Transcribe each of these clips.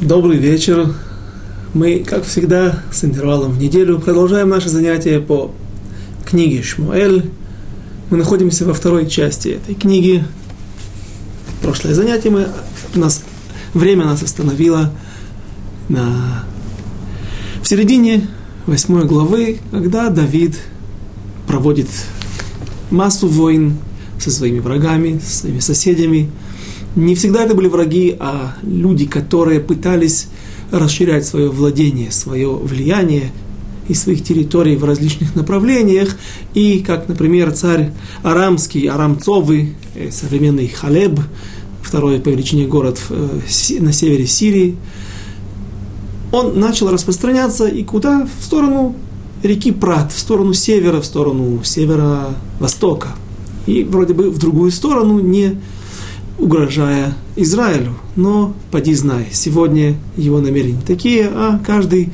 Добрый вечер. Мы, как всегда, с интервалом в неделю продолжаем наше занятие по книге Шмуэль. Мы находимся во второй части этой книги. Прошлое занятие мы, нас, время нас остановило на, в середине восьмой главы, когда Давид проводит массу войн со своими врагами, со своими соседями, не всегда это были враги, а люди, которые пытались расширять свое владение, свое влияние и своих территорий в различных направлениях. И, как, например, царь Арамский, Арамцовый, э, современный Халеб, второй по величине город э, на севере Сирии, он начал распространяться и куда? В сторону реки Прат, в сторону севера, в сторону северо-востока. И вроде бы в другую сторону, не угрожая Израилю. Но, поди знай, сегодня его намерения такие, а каждый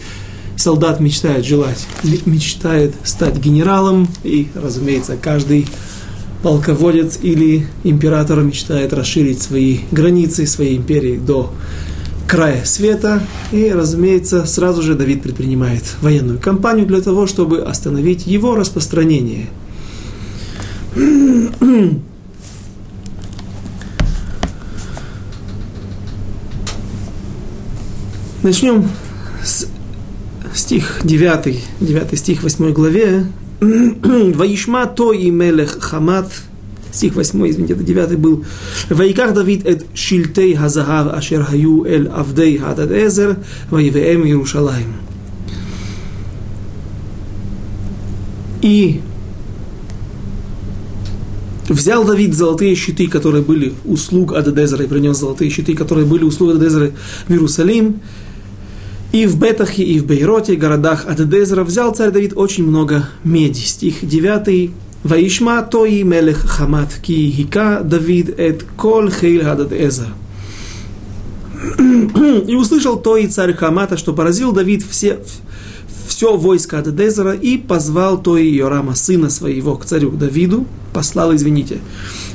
солдат мечтает желать, мечтает стать генералом, и, разумеется, каждый полководец или император мечтает расширить свои границы своей империи до края света. И, разумеется, сразу же Давид предпринимает военную кампанию для того, чтобы остановить его распространение. Начнем с стих 9, 9 стих 8 главе. Ваишма то и мелех хамат, стих 8, извините, это 9 был. Ваиках Давид эт шильтей хазахав ашер хаю эль авдей хадад эзер, ваивеем Иерушалаем. И взял Давид золотые щиты, которые были услуг Ададезера, и принес золотые щиты, которые были услуг Ададезера в Иерусалим, и в Бетахе, и в Бейроте, городах Адедезра, взял царь Давид очень много меди. Стих 9. Ваишма тои мелех хамат, ки хика Давид эт кол хейл Адедезра. И услышал той царь Хамата, что поразил Давид все, все войско Адедезера и позвал той Йорама, сына своего, к царю Давиду, послал, извините,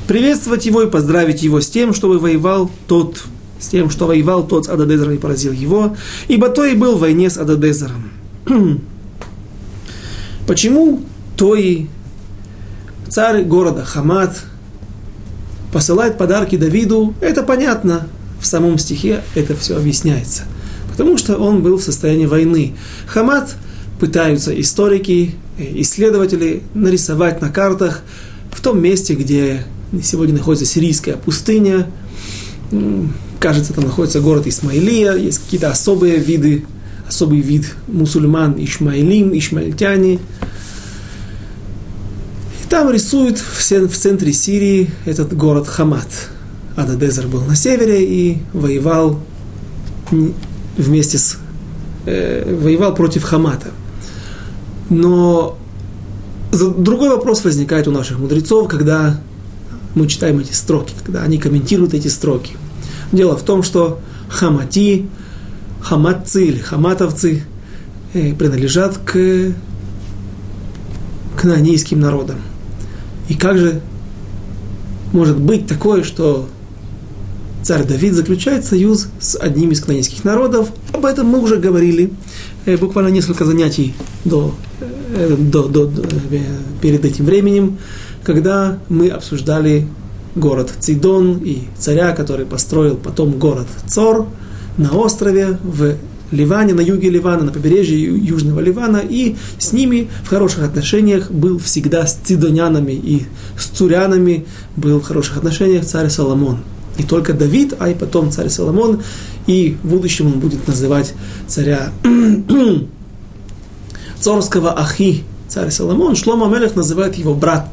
приветствовать его и поздравить его с тем, чтобы воевал тот с тем, что воевал тот с Ададезером и поразил его, ибо то и был в войне с Ададезером. Почему Той, царь города Хамат, посылает подарки Давиду, это понятно, в самом стихе это все объясняется. Потому что он был в состоянии войны. Хамат пытаются историки, исследователи нарисовать на картах в том месте, где сегодня находится сирийская пустыня, кажется, там находится город Исмаилия, есть какие-то особые виды, особый вид мусульман, ишмаилим, ишмаильтяне. И там рисуют в, центре Сирии этот город Хамат. Ададезер был на севере и воевал вместе с... Э, воевал против Хамата. Но другой вопрос возникает у наших мудрецов, когда мы читаем эти строки, когда они комментируют эти строки. Дело в том, что хамати, хаматцы или хаматовцы э, принадлежат к кнаанейским народам. И как же может быть такое, что царь Давид заключает союз с одним из кнаанейских народов? Об этом мы уже говорили э, буквально несколько занятий до, э, до, до, до, перед этим временем, когда мы обсуждали город Цидон и царя, который построил потом город Цор на острове в Ливане, на юге Ливана, на побережье Южного Ливана, и с ними в хороших отношениях был всегда с цидонянами и с цурянами был в хороших отношениях царь Соломон. Не только Давид, а и потом царь Соломон, и в будущем он будет называть царя Цорского Ахи, царь Соломон. Шлома Мелех называет его брат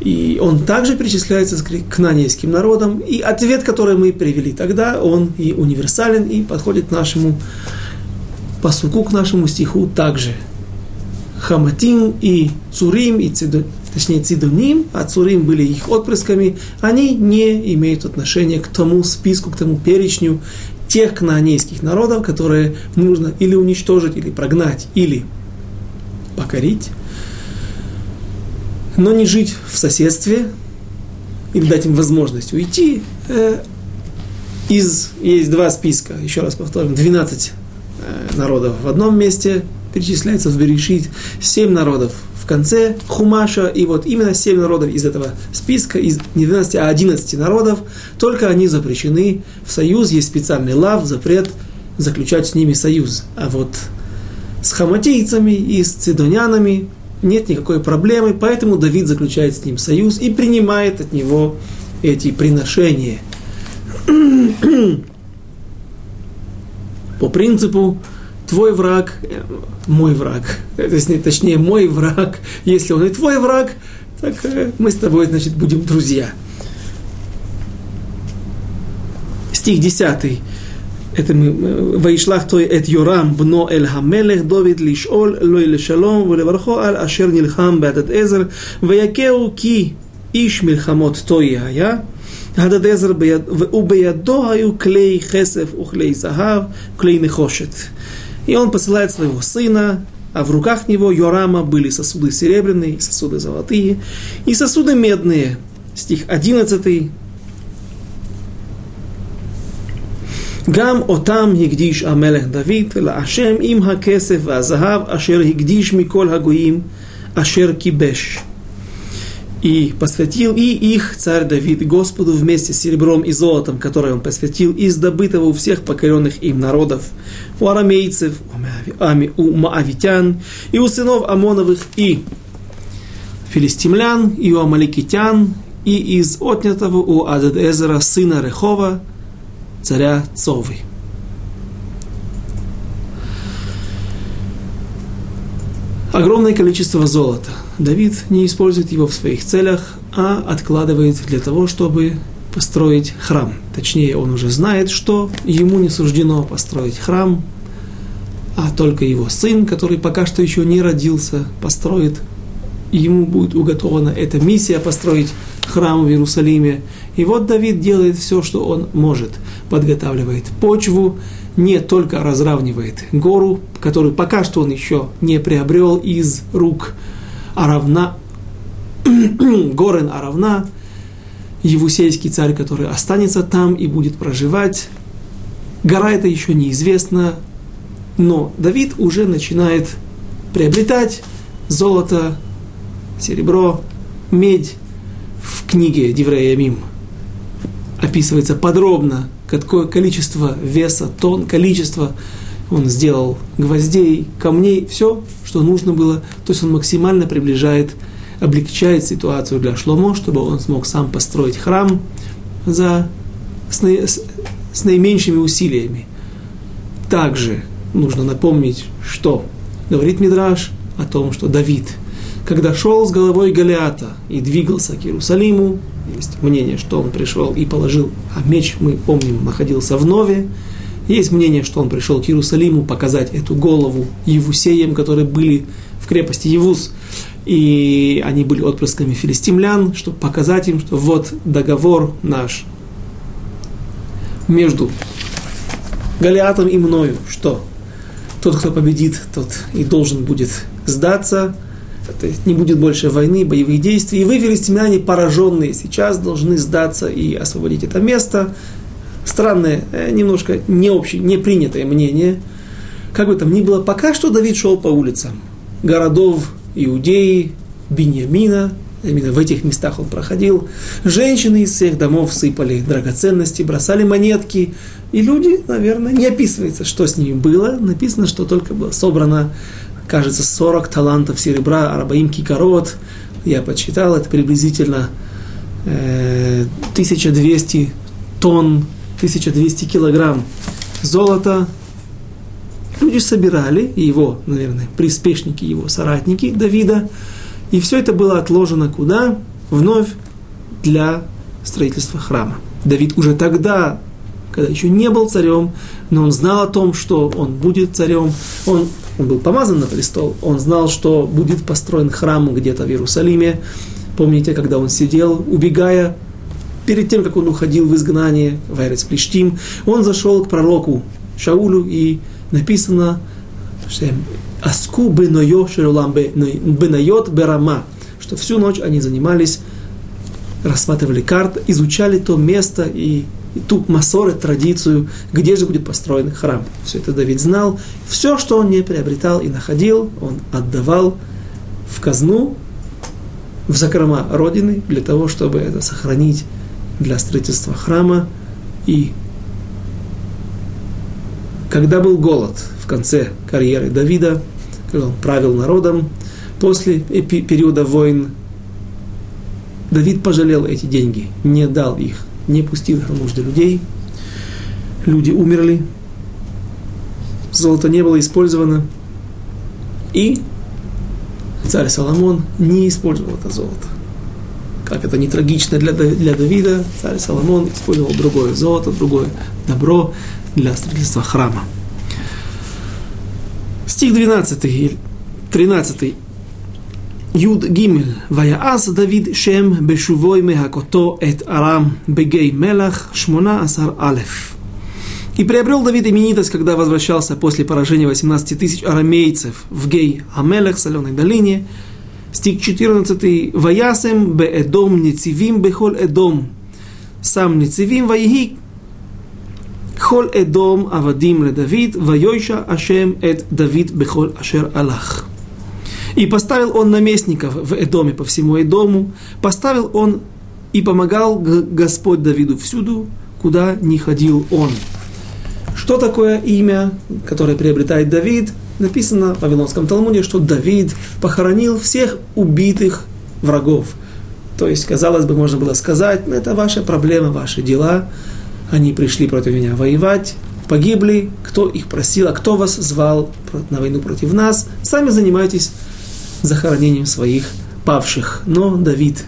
и он также причисляется к кнанейским народам. И ответ, который мы привели тогда, он и универсален, и подходит нашему посуку, к нашему стиху также. Хаматим и Цурим, и цидо, точнее Цидоним, а Цурим были их отпрысками, они не имеют отношения к тому списку, к тому перечню тех кнаанейских народов, которые нужно или уничтожить, или прогнать, или покорить но не жить в соседстве или дать им возможность уйти, э, из, есть два списка, еще раз повторим, 12 э, народов в одном месте, перечисляется в Берешит, 7 народов в конце Хумаша, и вот именно 7 народов из этого списка, из не 12, а 11 народов, только они запрещены в союз, есть специальный лав, запрет заключать с ними союз. А вот с хаматийцами и с цидонянами нет никакой проблемы, поэтому Давид заключает с ним союз и принимает от него эти приношения. По принципу твой враг, э, мой враг, то есть, точнее, мой враг, если он и твой враг, так э, мы с тобой, значит, будем друзья. Стих 10 это мы, וישלח תוי את יורם בנו אל המלך דוד לשאול לו לשלום ולברכו על אשר נלחם בהדד עזר ויכהו כי איש מלחמות תוי היה הדד עזר ביד, ובידו היו כלי כסף וכלי זהב, כלי נחושת. И он посылает своего сына, а в руках него Йорама были сосуды серебряные, сосуды золотые и сосуды медные. Стих 11 גם אותם הקדיש המלך דוד להשם עם הכסף והזהב אשר הקדיש מכל הגויים אשר כיבש. И посвятил и их царь Давид Господу вместе с серебром и золотом, которое он посвятил из добытого у всех покоренных им народов, у арамейцев, у маавитян, и у сынов Амоновых, и филистимлян, и у амаликитян, и из отнятого у Ададезера сына Рехова, царя Цовы. Огромное количество золота. Давид не использует его в своих целях, а откладывает для того, чтобы построить храм. Точнее, он уже знает, что ему не суждено построить храм, а только его сын, который пока что еще не родился, построит. Ему будет уготована эта миссия построить храм в Иерусалиме. И вот Давид делает все, что он может. Подготавливает почву, не только разравнивает гору, которую пока что он еще не приобрел из рук Аравна, Горен Аравна, Евусейский царь, который останется там и будет проживать. Гора это еще неизвестно, но Давид уже начинает приобретать золото, серебро, медь, в книге Диврея Мим описывается подробно, какое количество веса, тон, количество он сделал гвоздей, камней, все, что нужно было. То есть он максимально приближает, облегчает ситуацию для Шломо, чтобы он смог сам построить храм за, с, с, с наименьшими усилиями. Также нужно напомнить, что говорит Мидраш о том, что Давид – когда шел с головой Голиата и двигался к Иерусалиму, есть мнение, что он пришел и положил, а меч, мы помним, находился в Нове, есть мнение, что он пришел к Иерусалиму показать эту голову Евусеям, которые были в крепости Евус, и они были отпрысками филистимлян, чтобы показать им, что вот договор наш между Голиатом и мною, что тот, кто победит, тот и должен будет сдаться – то есть не будет больше войны, боевых действий. И вы, филистимляне, пораженные, сейчас должны сдаться и освободить это место. Странное, э, немножко не общее, не принятое мнение. Как бы там ни было, пока что Давид шел по улицам городов Иудеи, Беньямина, именно в этих местах он проходил. Женщины из всех домов сыпали драгоценности, бросали монетки. И люди, наверное, не описывается, что с ними было. Написано, что только было собрано кажется, 40 талантов серебра, арабаим кикарот, я подсчитал, это приблизительно э, 1200 тонн, 1200 килограмм золота. Люди собирали его, наверное, приспешники его, соратники Давида, и все это было отложено куда? Вновь для строительства храма. Давид уже тогда, когда еще не был царем, но он знал о том, что он будет царем, он он был помазан на престол, он знал, что будет построен храм где-то в Иерусалиме. Помните, когда он сидел, убегая, перед тем, как он уходил в изгнание, в Эрец Плештим, он зашел к пророку Шаулю, и написано, Аску бенойо шерулам бенайот берама, что всю ночь они занимались, рассматривали карты, изучали то место и ту массоры, традицию, где же будет построен храм. Все это Давид знал. Все, что он не приобретал и находил, он отдавал в казну, в закрома Родины, для того, чтобы это сохранить для строительства храма. И когда был голод в конце карьеры Давида, когда он правил народом, после периода войн, Давид пожалел эти деньги, не дал их, не пустил на нужды людей. Люди умерли, золото не было использовано, и царь Соломон не использовал это золото. Как это не трагично для, для Давида, царь Соломон использовал другое золото, другое добро для строительства храма. Стих 12, 13. Юд Гимель. Ваяас Давид Шем Бешувой Мехакото Эт Арам Бегей Мелах Шмона Асар Алеф. И приобрел Давид именитость, когда возвращался после поражения 18 тысяч арамейцев в Гей Амелах, соленой долине. Стих 14. Ваясем Беэдом Нецивим Бехол Эдом. Сам Нецивим Ваихи Хол Эдом Авадим Ле Давид Вайойша Ашем Эт Давид Бехол Ашер Аллах. И поставил он наместников в Эдоме по всему Эдому, поставил он и помогал Господь Давиду всюду, куда не ходил он. Что такое имя, которое приобретает Давид? Написано в Вавилонском Талмуде, что Давид похоронил всех убитых врагов. То есть, казалось бы, можно было сказать, «Ну, это ваша проблема, ваши дела. Они пришли против меня воевать, погибли, кто их просил, а кто вас звал на войну против нас, сами занимайтесь захоронением своих павших. Но Давид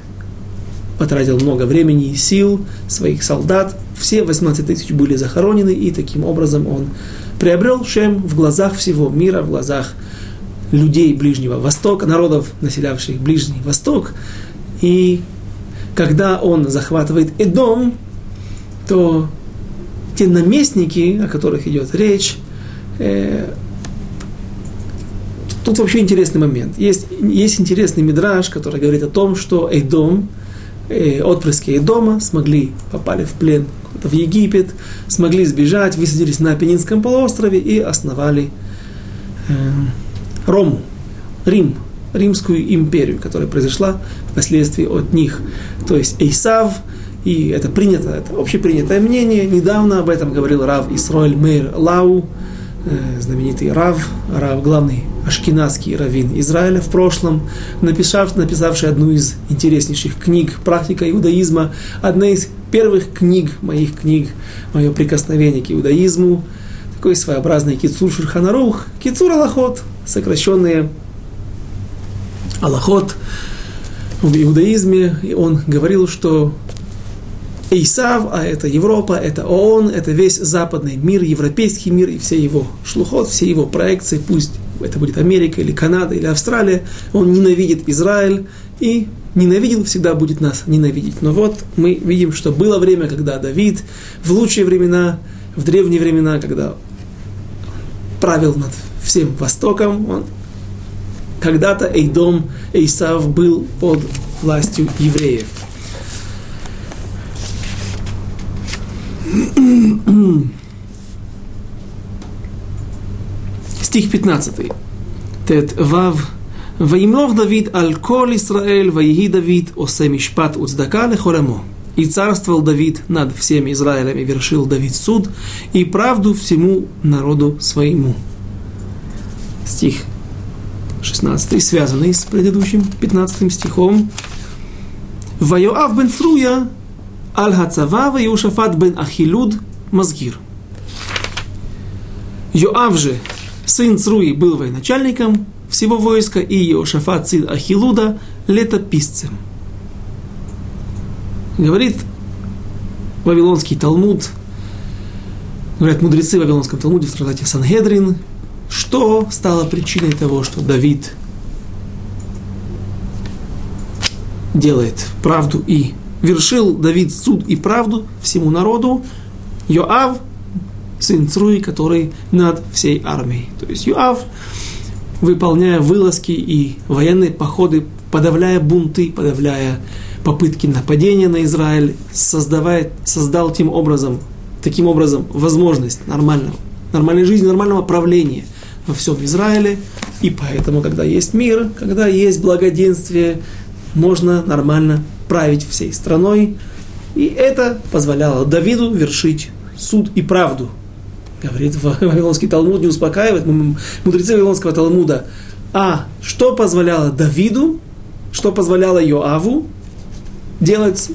потратил много времени и сил своих солдат. Все 18 тысяч были захоронены, и таким образом он приобрел Шем в глазах всего мира, в глазах людей Ближнего Востока, народов, населявших Ближний Восток. И когда он захватывает Эдом, то те наместники, о которых идет речь, э, Тут вообще интересный момент. Есть, есть интересный мидраж, который говорит о том, что Эйдом, э, отпрыски Эйдома смогли, попали в плен в Египет, смогли сбежать, высадились на Апеннинском полуострове и основали э, Рому, Рим, Римскую империю, которая произошла впоследствии от них. То есть Эйсав, и это принято, это общепринятое мнение. Недавно об этом говорил Рав Исроэль Мейр Лау, Э, знаменитый Рав, Рав, главный ашкенадский раввин Израиля в прошлом, написав, написавший одну из интереснейших книг «Практика иудаизма», одна из первых книг, моих книг, мое прикосновение к иудаизму, такой своеобразный кицур шурханарух, кицур аллахот, сокращенные аллахот. В иудаизме, и он говорил, что Исав, а это Европа, это ООН, это весь западный мир, европейский мир и все его шлухот, все его проекции, пусть это будет Америка или Канада или Австралия, он ненавидит Израиль и ненавидел, всегда будет нас ненавидеть. Но вот мы видим, что было время, когда Давид в лучшие времена, в древние времена, когда правил над всем Востоком, он когда-то Эйдом, Эйсав был под властью евреев. стих 15. Тет вав. Воимлов Давид аль кол Исраэль, ваеги Давид, осе мишпат уцдака лехолемо. И царствовал Давид над всеми Израилями, вершил Давид суд и правду всему народу своему. Стих 16, связанный с предыдущим 15 стихом. Вайоав бен Цруя, аль хацава, Ваюшафат бен Ахилуд, Мазгир. Йоав же, сын Цруи, был военачальником всего войска, и Иошафат, сын Ахилуда, летописцем. Говорит Вавилонский Талмуд, говорят мудрецы в Вавилонском Талмуде в трактате Сангедрин, что стало причиной того, что Давид делает правду и вершил Давид суд и правду всему народу, Йоав, сын Цруи, который над всей армией. То есть Йоав, выполняя вылазки и военные походы, подавляя бунты, подавляя попытки нападения на Израиль, создавает, создал тем образом, таким образом возможность нормального, нормальной жизни, нормального правления во всем Израиле. И поэтому, когда есть мир, когда есть благоденствие, можно нормально править всей страной. И это позволяло Давиду вершить суд и правду. Говорит Вавилонский Талмуд, не успокаивает мудрецы Вавилонского Талмуда. А что позволяло Давиду, что позволяло Йоаву делать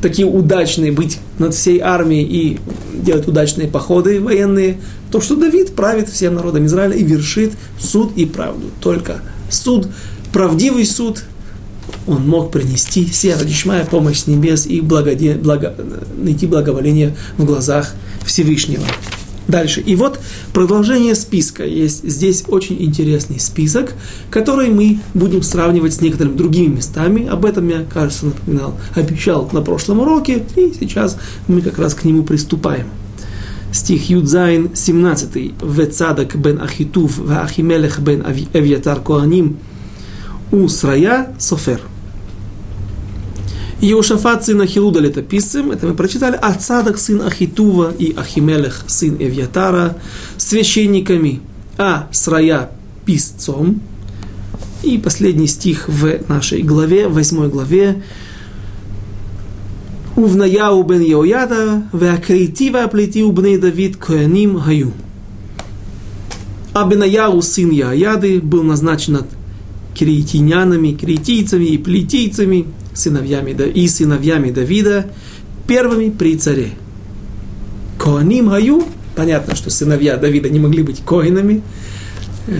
такие удачные, быть над всей армией и делать удачные походы военные, то, что Давид правит всем народом Израиля и вершит суд и правду. Только суд, правдивый суд, он мог принести Сера Дишмая помощь с небес и благоде, благо, найти благоволение в глазах Всевышнего. Дальше. И вот продолжение списка. Есть здесь очень интересный список, который мы будем сравнивать с некоторыми другими местами. Об этом я, кажется, напоминал, обещал на прошлом уроке, и сейчас мы как раз к нему приступаем. Стих Юдзайн 17. Вецадак бен Ахитув, Ахимелех бен Авьятар Коаним, у Срая Софер. Иошафат сын Ахилуда летописцем, это мы прочитали, Ацадах сын Ахитува и Ахимелех сын Эвьятара священниками, а Срая писцом. И последний стих в нашей главе, восьмой главе. Увнаяу бен Йояда, веакритива плетиу бней Давид кояним хаю. А Бенаяу сын Яяды был назначен над кирейтинянами, кирейтийцами и плетийцами, сыновьями, и сыновьями Давида, первыми при царе. Коаним Хаю, понятно, что сыновья Давида не могли быть коинами. Э,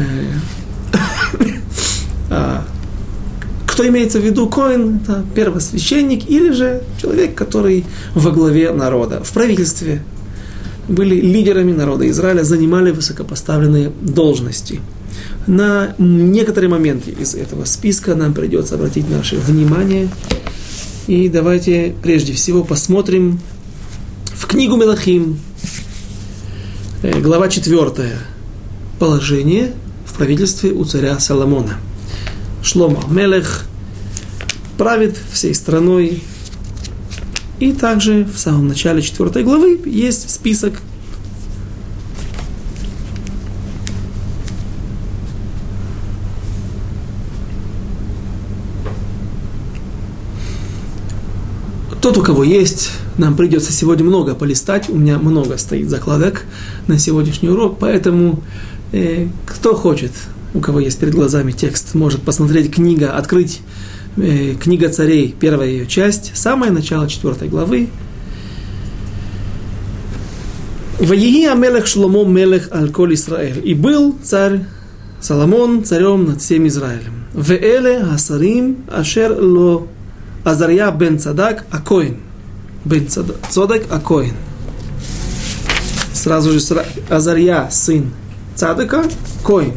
а, кто имеется в виду коин, это первосвященник или же человек, который во главе народа, в правительстве были лидерами народа Израиля, занимали высокопоставленные должности – на некоторые моменты из этого списка нам придется обратить наше внимание. И давайте прежде всего посмотрим в книгу Мелахим, э, глава 4. Положение в правительстве у царя Соломона. Шлома Мелех правит всей страной. И также в самом начале 4 главы есть список Тот, у кого есть, нам придется сегодня много полистать. У меня много стоит закладок на сегодняшний урок, поэтому э, кто хочет, у кого есть перед глазами текст, может посмотреть книга, открыть э, книга царей, первая ее часть, самое начало четвертой главы. Ваеги Амелех Шломо Мелех Аль-Коль Исраэль. И был царь Соломон царем над всем Израилем. Веэле Асарим Ашер Ло Азарья бен Цадак Акоин. Бен Цадак Акоин. Сразу же Азарья, сын Цадака, Коин.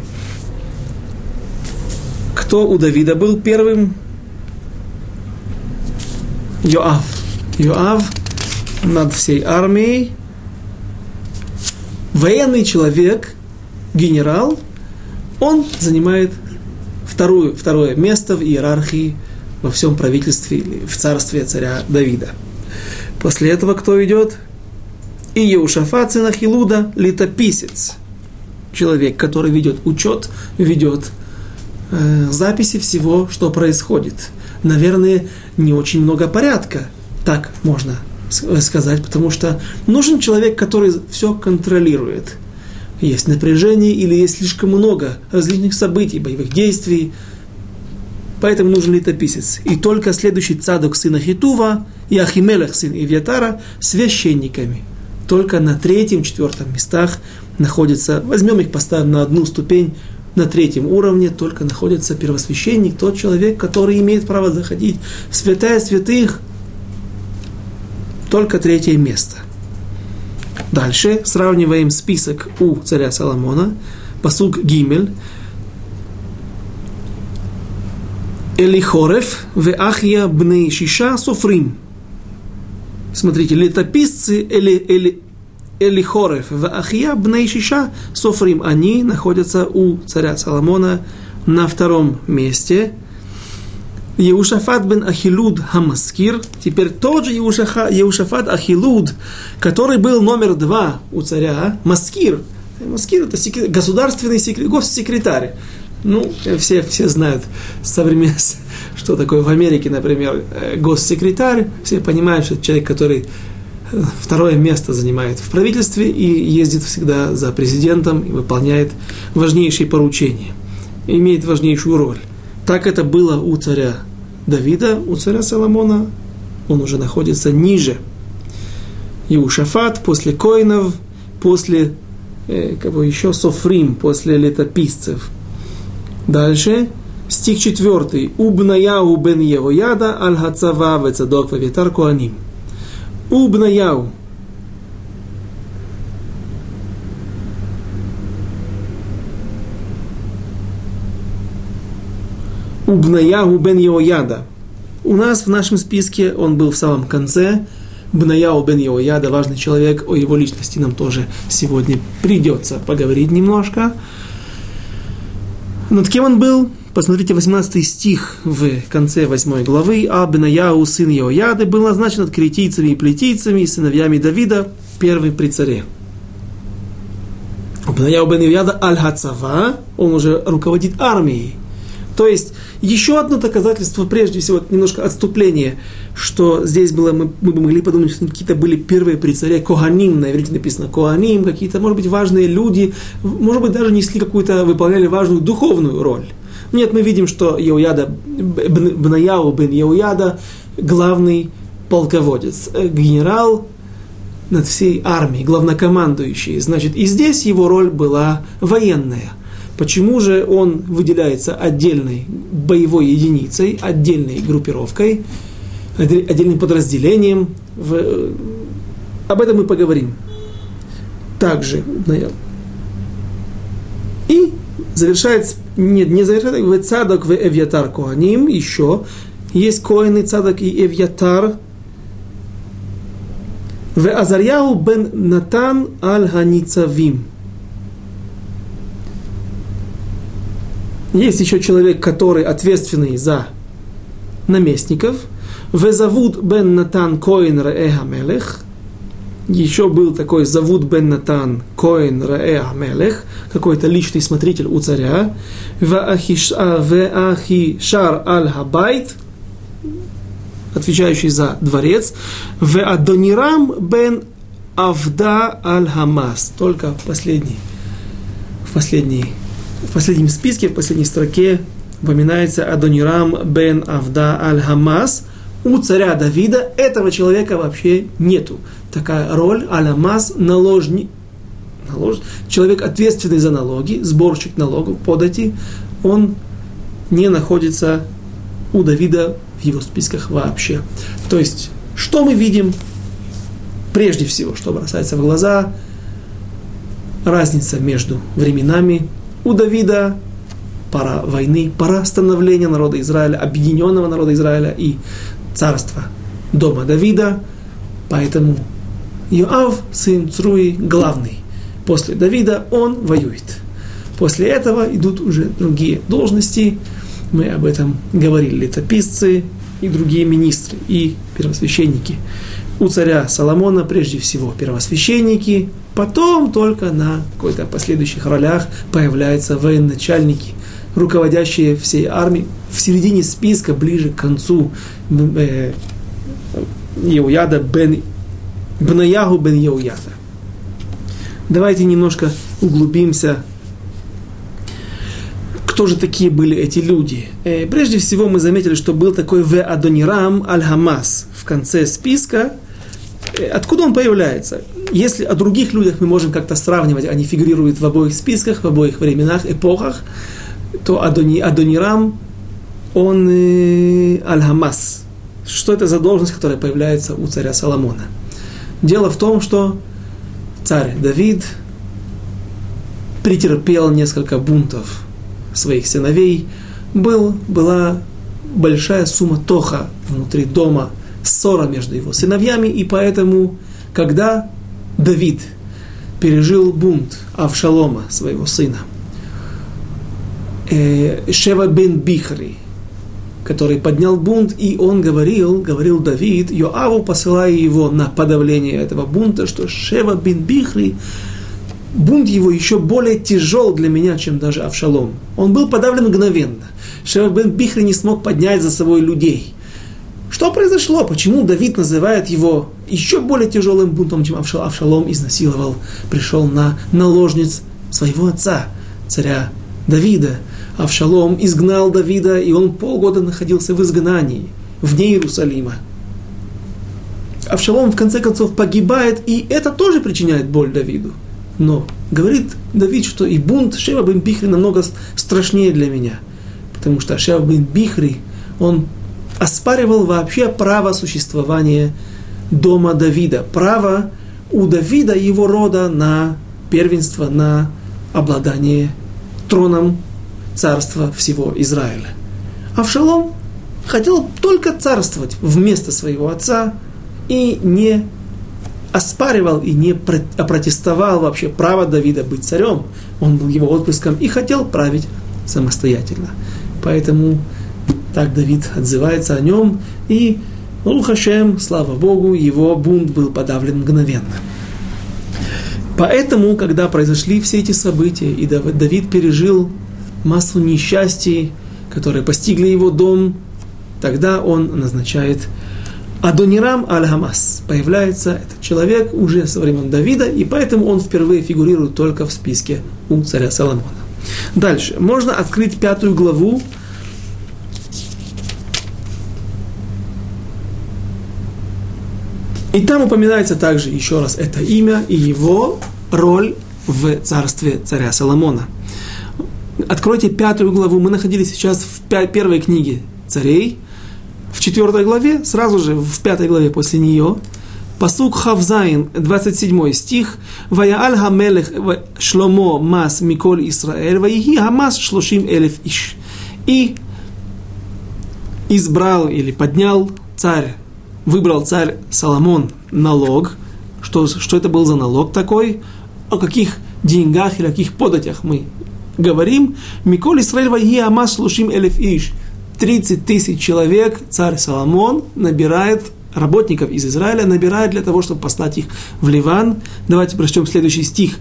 Кто у Давида был первым? Йоав. Йоав над всей армией. Военный человек, генерал, он занимает вторую, второе место в иерархии во всем правительстве или в царстве царя Давида. После этого кто идет? И Еушафат, сын Ахилуда, летописец. Человек, который ведет учет, ведет э, записи всего, что происходит. Наверное, не очень много порядка, так можно сказать, потому что нужен человек, который все контролирует. Есть напряжение или есть слишком много различных событий, боевых действий, поэтому нужен летописец. И только следующий цадок сына Хитува и Ахимелех сын Ивьятара священниками. Только на третьем, четвертом местах находится, возьмем их, поставим на одну ступень, на третьем уровне только находится первосвященник, тот человек, который имеет право заходить в святая святых, только третье место. Дальше сравниваем список у царя Соломона, посуг Гимель, Элихорев в Ахия бней Шиша Софрим. Смотрите, летописцы Эли, Эли, Элихорев в Ахия бней Шиша Софрим. Они находятся у царя Соломона на втором месте. Еушафат бен Ахилуд Хамаскир, теперь тот же Еушаха, Еушафат Ахилуд, который был номер два у царя, Маскир. Маскир это секрет, государственный секрет, госсекретарь. Ну, все, все знают современ... что такое в Америке, например, э, госсекретарь. Все понимают, что это человек, который э, второе место занимает в правительстве и ездит всегда за президентом и выполняет важнейшие поручения, имеет важнейшую роль. Так это было у царя Давида, у царя Соломона. Он уже находится ниже. И у Шафат после коинов, после э, кого еще, Софрим, после летописцев. Дальше, стих 4. Убнаяу бен Евояда аль хацава вецадок вавитар куаним. Убнаяу – Убнаяху бен Йояда. У нас в нашем списке он был в самом конце. Бнаяу бен Йояда, важный человек, о его личности нам тоже сегодня придется поговорить немножко. Над кем он был? Посмотрите 18 стих в конце 8 главы. А Бнаяу, сын Йояды, был назначен от критийцами и плетийцами и сыновьями Давида, первый при царе. Бнаяу бен Йояда аль-Хацава, он уже руководит армией. То есть, еще одно доказательство, прежде всего, немножко отступление, что здесь было, мы, мы бы могли подумать, что какие-то были первые при царе, Коганим, на написано Коганим, какие-то, может быть, важные люди, может быть, даже несли какую-то, выполняли важную духовную роль. Нет, мы видим, что Еуяда, Бнаяу бен Еуяда, главный полководец, э, генерал над всей армией, главнокомандующий. Значит, и здесь его роль была военная – Почему же он выделяется отдельной боевой единицей, отдельной группировкой, отдельным подразделением? В... Об этом мы поговорим. Также, И завершает, нет, не завершает, в цадок в Эвьятар Коаним, еще есть коины цадок и Эвьятар, в Азарьяу бен Натан аль Есть еще человек, который ответственный за наместников. Везавуд бен Натан Коин Раэха Мелех. Еще был такой Завуд бен Натан Коин Раэха Мелех, какой-то личный смотритель у царя. Веахишар Аль Хабайт, отвечающий за дворец. Веадонирам бен Авда Аль Хамас. Только последний, в последний в последнем списке, в последней строке упоминается Адонирам бен Авда аль-Хамас. У царя Давида этого человека вообще нету. Такая роль аль-Хамас наложник, налож... человек ответственный за налоги, сборщик налогов, подати, он не находится у Давида в его списках вообще. То есть, что мы видим? Прежде всего, что бросается в глаза, разница между временами у Давида пора войны, пора становления народа Израиля, объединенного народа Израиля и царства дома Давида. Поэтому Иоав, сын Цруи, главный. После Давида он воюет. После этого идут уже другие должности. Мы об этом говорили. Летописцы и другие министры, и первосвященники у царя Соломона прежде всего первосвященники, потом только на какой-то последующих ролях появляются военачальники, руководящие всей армией. В середине списка, ближе к концу, э, Еуяда бен Бнаягу бен Еуяда. Давайте немножко углубимся кто же такие были эти люди? Э, прежде всего мы заметили, что был такой В. Адонирам Аль-Хамас в конце списка, откуда он появляется? Если о других людях мы можем как-то сравнивать, они фигурируют в обоих списках, в обоих временах, эпохах, то Адони, Адонирам, он э, Аль-Хамас. Что это за должность, которая появляется у царя Соломона? Дело в том, что царь Давид претерпел несколько бунтов своих сыновей, был, была большая сумма тоха внутри дома – ссора между его сыновьями, и поэтому, когда Давид пережил бунт Авшалома, своего сына, э, Шева бен Бихри, который поднял бунт, и он говорил, говорил Давид, Йоаву, посылая его на подавление этого бунта, что Шева бин Бихри, бунт его еще более тяжел для меня, чем даже Авшалом. Он был подавлен мгновенно. Шева бин Бихри не смог поднять за собой людей. Что произошло? Почему Давид называет его еще более тяжелым бунтом, чем Авшалом изнасиловал, пришел на наложниц своего отца, царя Давида. Авшалом изгнал Давида, и он полгода находился в изгнании, вне Иерусалима. Авшалом в конце концов погибает, и это тоже причиняет боль Давиду. Но говорит Давид, что и бунт Шева бен Бихри намного страшнее для меня. Потому что Шева бен Бихри, он оспаривал вообще право существования дома Давида. Право у Давида и его рода на первенство, на обладание троном царства всего Израиля. Авшалом хотел только царствовать вместо своего отца и не оспаривал и не опротестовал вообще право Давида быть царем. Он был его отпрыском и хотел править самостоятельно. Поэтому так Давид отзывается о нем, и Рухашем, слава Богу, его бунт был подавлен мгновенно. Поэтому, когда произошли все эти события, и Давид пережил массу несчастий, которые постигли его дом, тогда он назначает Адонирам Аль-Хамас. Появляется этот человек уже со времен Давида, и поэтому он впервые фигурирует только в списке у царя Соломона. Дальше. Можно открыть пятую главу И там упоминается также еще раз это имя и его роль в царстве царя Соломона. Откройте пятую главу. Мы находились сейчас в первой книге царей. В четвертой главе, сразу же в пятой главе после нее, פסוק כף זין, 27 стих. ויעל המלך שלמה מס מכל ישראל, ויהי המס שלשים אלף איש. И избрал или поднял царь выбрал царь Соломон налог, что, что это был за налог такой, о каких деньгах или о каких податях мы говорим. Миколь Исраиль Вайги Амас Слушим Элеф Иш. 30 тысяч человек царь Соломон набирает работников из Израиля, набирает для того, чтобы послать их в Ливан. Давайте прочтем следующий стих.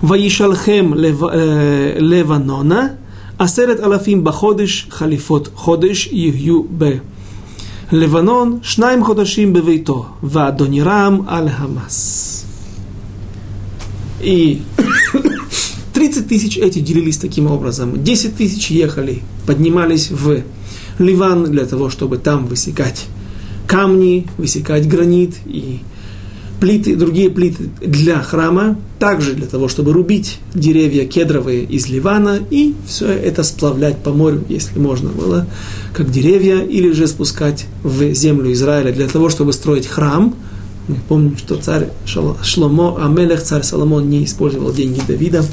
Ваишалхем э, Леванона, Асерет Алафим Баходыш Халифот Ходыш Ю Б. Леванон, Шнайм Ходашим Бевейто, Вадонирам Аль Хамас. И 30 тысяч эти делились таким образом. 10 тысяч ехали, поднимались в Ливан для того, чтобы там высекать камни, высекать гранит и плиты, другие плиты для храма, также для того, чтобы рубить деревья кедровые из Ливана и все это сплавлять по морю, если можно было, как деревья, или же спускать в землю Израиля для того, чтобы строить храм. Мы помним, что царь Шломо, Амелех, царь Соломон не использовал деньги Давида.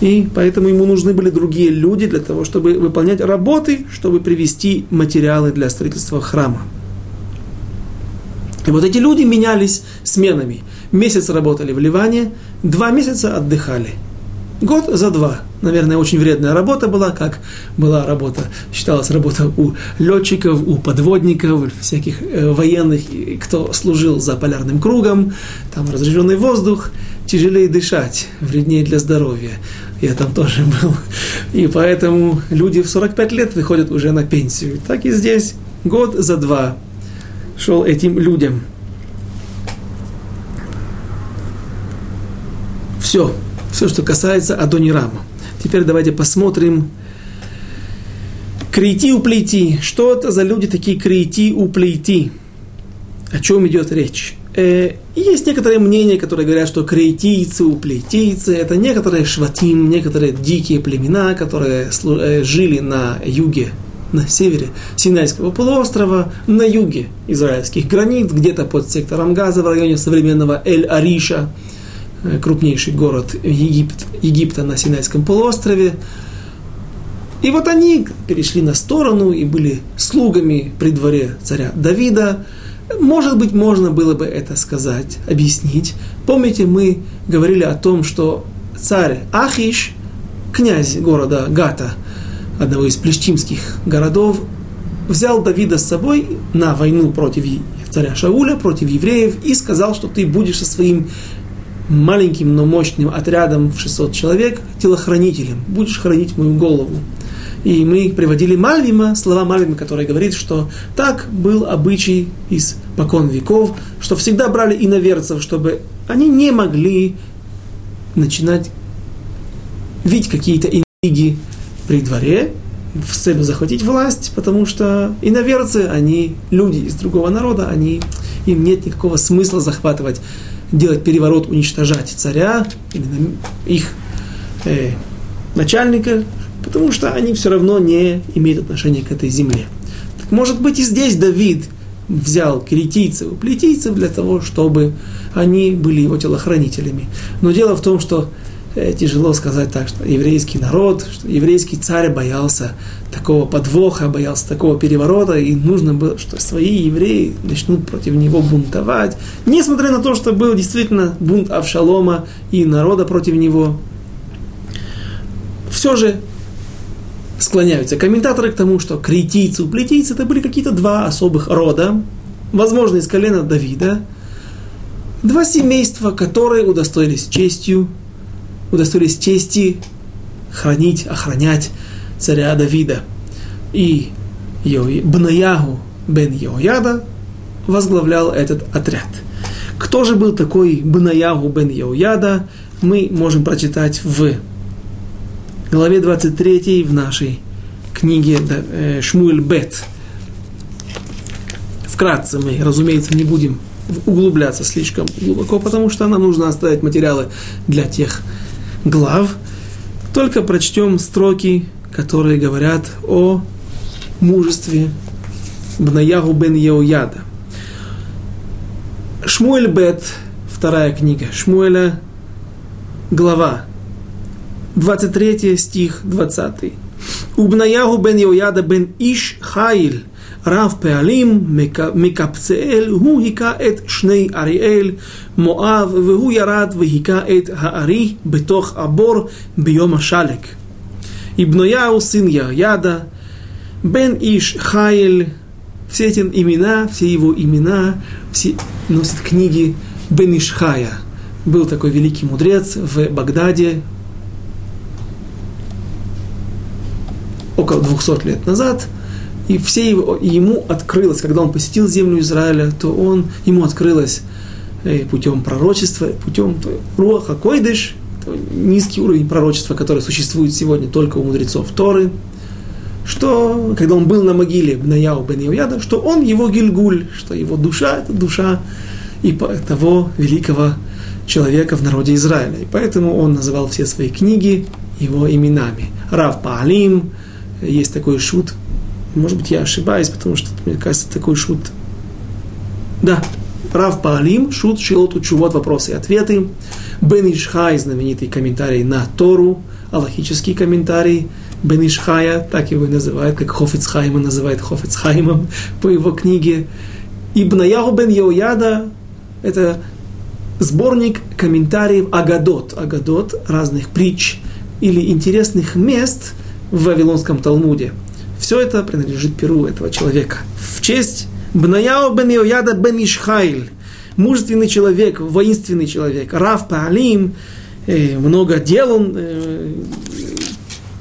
И поэтому ему нужны были другие люди для того, чтобы выполнять работы, чтобы привести материалы для строительства храма. И вот эти люди менялись сменами. Месяц работали в Ливане, два месяца отдыхали. Год за два. Наверное, очень вредная работа была, как была работа, считалась работа у летчиков, у подводников, всяких э, военных, кто служил за полярным кругом, там разряженный воздух, тяжелее дышать, вреднее для здоровья. Я там тоже был. И поэтому люди в 45 лет выходят уже на пенсию. Так и здесь. Год за два шел этим людям. Все, все, что касается Адонирама. Теперь давайте посмотрим Крейти уплейти. Что это за люди такие крейти уплейти? О чем идет речь? Э, есть некоторые мнения, которые говорят, что крейтийцы, уплейтийцы – это некоторые шватим, некоторые дикие племена, которые э, жили на юге на севере Синайского полуострова, на юге израильских границ, где-то под сектором Газа, в районе современного Эль-Ариша, э, крупнейший город Египет, Египта на Синайском полуострове. И вот они перешли на сторону и были слугами при дворе царя Давида. Может быть, можно было бы это сказать, объяснить. Помните, мы говорили о том, что царь Ахиш, князь города Гата – одного из плештимских городов, взял Давида с собой на войну против царя Шауля, против евреев, и сказал, что ты будешь со своим маленьким, но мощным отрядом в 600 человек телохранителем, будешь хранить мою голову. И мы приводили Мальвима, слова Мальвима, который говорит, что так был обычай из покон веков, что всегда брали иноверцев, чтобы они не могли начинать видеть какие-то интриги при дворе, в целью захватить власть, потому что иноверцы, они люди из другого народа, они, им нет никакого смысла захватывать, делать переворот, уничтожать царя, именно их э, начальника, потому что они все равно не имеют отношения к этой земле. Так может быть и здесь Давид взял критийцев и плетийцев для того, чтобы они были его телохранителями. Но дело в том, что тяжело сказать так, что еврейский народ, что еврейский царь боялся такого подвоха, боялся такого переворота, и нужно было, что свои евреи начнут против него бунтовать, несмотря на то, что был действительно бунт Авшалома и народа против него. Все же склоняются комментаторы к тому, что критийцы, уплетийцы это были какие-то два особых рода, возможно, из колена Давида, два семейства, которые удостоились честью, удостоились чести хранить, охранять царя Давида. И Бнаягу бен Йояда возглавлял этот отряд. Кто же был такой Бнаягу бен Йояда, мы можем прочитать в главе 23 в нашей книге э, Шмуэль Бет. Вкратце мы, разумеется, не будем углубляться слишком глубоко, потому что нам нужно оставить материалы для тех глав. Только прочтем строки, которые говорят о мужестве Бнаягу бен Еояда. Шмуэль Бет, вторая книга Шмуэля, глава 23 стих 20. Убнаягу бен Йояда бен Иш Хаиль, רב פעלים מקפצאל, הוא היכה את שני אריאל, מואב, והוא ירד והיכה את הארי בתוך הבור ביום השלג. Ибнояу, сын Яда, Бен Иш Хайль, все эти имена, все его имена, все носят книги Бен Ишхая. Был такой великий мудрец в Багдаде, около 200 лет назад, и все его, ему открылось, когда он посетил землю Израиля, то он, ему открылось э, путем пророчества, путем Руаха Койдыш, низкий уровень пророчества, который существует сегодня только у мудрецов Торы, что, когда он был на могиле Бнаяу бен Иояда, что он его Гильгуль, что его душа – это душа и того великого человека в народе Израиля. И поэтому он называл все свои книги его именами. Рав Паалим, есть такой шут, может быть, я ошибаюсь, потому что, мне кажется, такой шут. Да, Рав Паалим, шут, шилот, учувот, вопросы и ответы. Бен Ишхай, знаменитый комментарий на Тору, аллахический комментарий. Бен Ишхая, так его и называют, как Хофицхайма называет Хофицхаймом по его книге. Ибн бен Йояда, это сборник комментариев Агадот. Агадот разных притч или интересных мест – в Вавилонском Талмуде. Все это принадлежит перу этого человека. В честь Бнаяо бен Йояда бен Ишхайль, мужественный человек, воинственный человек, Рав Паалим, э, много дел он, э,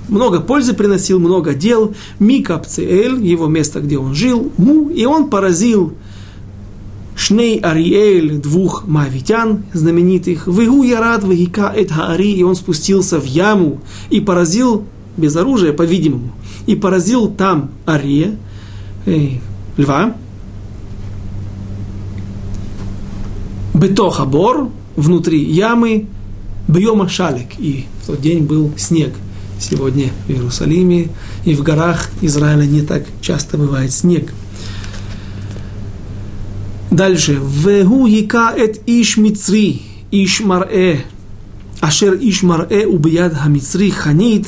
много пользы приносил, много дел. Мика Пцеэль, его место, где он жил, му, и он поразил Шней Ариэль, двух мавитян знаменитых, Вегу Ярад Вегика Эт Хаари, и он спустился в яму и поразил без оружия, по-видимому, и поразил там Ария, э, льва, Бетоха Бор, внутри ямы, Бьема Шалик, и в тот день был снег. Сегодня в Иерусалиме и в горах Израиля не так часто бывает снег. Дальше. Вегу яка эт иш мицри, иш марэ, ашер иш марэ убияд хамицри ханит,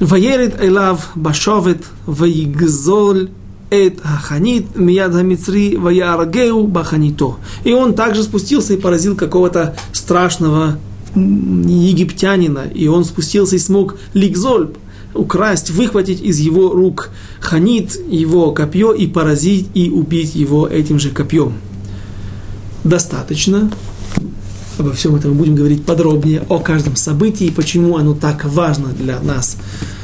Ваерит Элав Башовет Ваигзоль Эт Хаханит Мияд Хамицри Ваярагеу Баханито. И он также спустился и поразил какого-то страшного египтянина. И он спустился и смог Лигзоль украсть, выхватить из его рук ханит, его копье и поразить и убить его этим же копьем. Достаточно Обо всем этом мы будем говорить подробнее, о каждом событии, почему оно так важно для нас,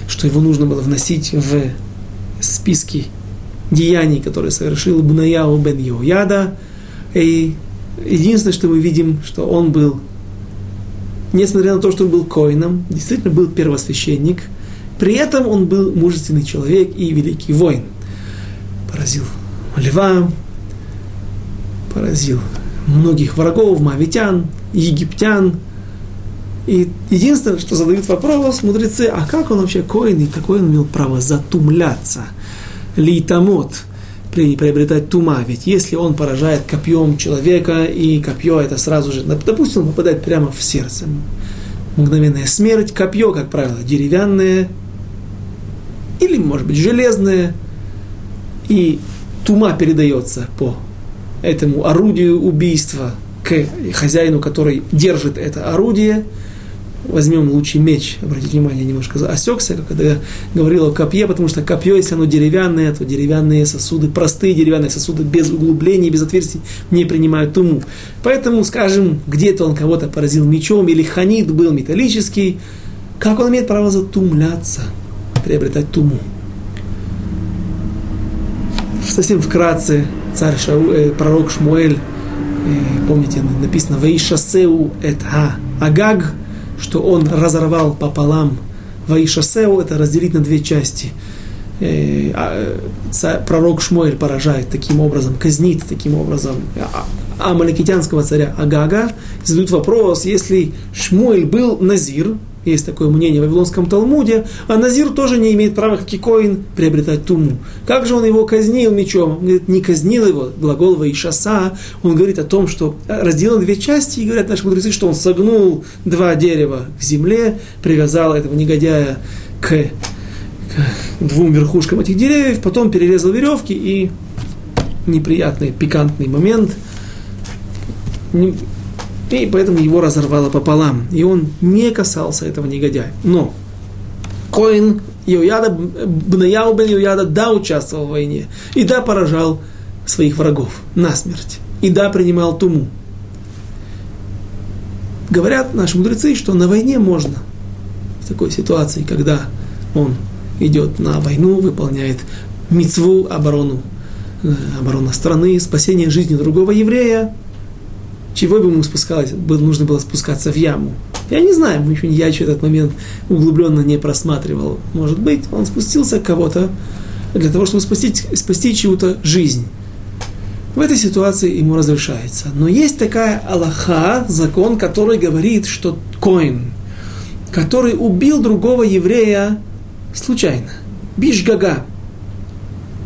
что его нужно было вносить в списки деяний, которые совершил Бунаяу бен Йояда. И единственное, что мы видим, что он был, несмотря на то, что он был коином, действительно был первосвященник, при этом он был мужественный человек и великий воин. Поразил льва, поразил многих врагов, мавитян, египтян. И единственное, что задают вопрос мудрецы, а как он вообще коин и какое он имел право затумляться – литамот, приобретать тума. Ведь если он поражает копьем человека, и копье это сразу же, допустим, попадает прямо в сердце, мгновенная смерть, копье, как правило, деревянное, или, может быть, железное, и тума передается по этому орудию убийства к хозяину, который держит это орудие – возьмем лучший меч, обратите внимание, я немножко осекся, когда я говорил о копье, потому что копье, если оно деревянное, то деревянные сосуды, простые деревянные сосуды, без углублений, без отверстий, не принимают туму. Поэтому, скажем, где-то он кого-то поразил мечом, или ханит был металлический, как он имеет право затумляться, приобретать туму? Совсем вкратце, царь Шау, э, пророк Шмуэль, помните, написано «Ваишасеу эт ха агаг», что он разорвал пополам Ваишасеу, это разделить на две части. Э, а, пророк Шмуэль поражает таким образом, казнит таким образом а, амаликитянского царя Агага. Задают вопрос, если Шмуэль был Назир, есть такое мнение в Вавилонском Талмуде, а Назир тоже не имеет права, как и Коин, приобретать туму. Как же он его казнил мечом? Он говорит, не казнил его, глагол Ваишаса, он говорит о том, что разделил две части, и говорят наши мудрецы, что он согнул два дерева к земле, привязал этого негодяя к, к двум верхушкам этих деревьев, потом перерезал веревки и неприятный, пикантный момент и поэтому его разорвало пополам. И он не касался этого негодяя. Но Коин Иояда, Бнаяу бен Иояда, да, участвовал в войне. И да, поражал своих врагов насмерть. И да, принимал туму. Говорят наши мудрецы, что на войне можно в такой ситуации, когда он идет на войну, выполняет мицву, оборону, э, оборона страны, спасение жизни другого еврея, чего бы ему спускалось, было, нужно было спускаться в яму. Я не знаю, еще, я еще этот момент углубленно не просматривал. Может быть, он спустился кого-то для того, чтобы спасти, спасти чью-то жизнь. В этой ситуации ему разрешается. Но есть такая Аллаха, закон, который говорит, что Коин, который убил другого еврея случайно, бишгага,